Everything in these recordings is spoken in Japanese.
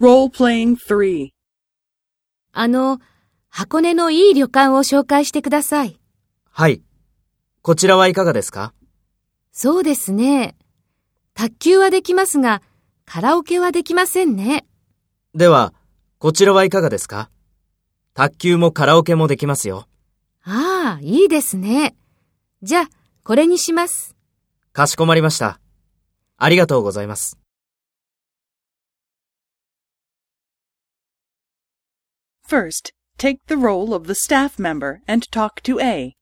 Role-playing 3. あの、箱根のいい旅館を紹介してください。はい。こちらはいかがですか？そうですね。卓球はできますが、カラオケはできませんね。では、こちらはいかがですか？卓球もカラオケもできますよ。ああ、いいですね。じゃあ、これにします。かしこまりました。ありがとうございます。First, take the role of the staff member and talk to A.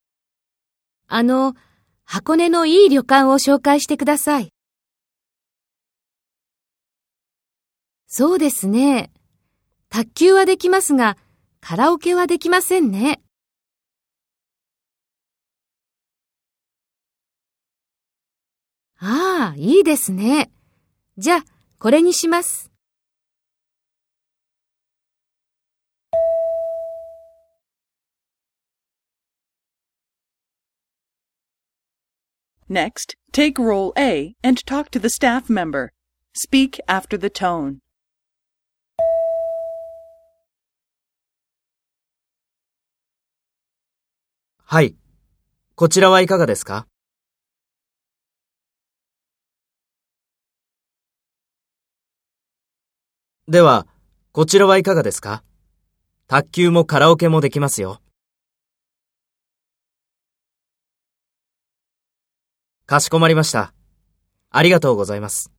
あの、箱根のいい旅館を紹介してください。そうですね。卓球はできますが、カラオケはできませんね。ああ、いいですね。じゃあ、これにします。Next, take role A and talk to the staff member. Speak after the tone. はい。こちらはいかがですかでは、こちらはいかがですか卓球もカラオケもできますよ。かしこまりました。ありがとうございます。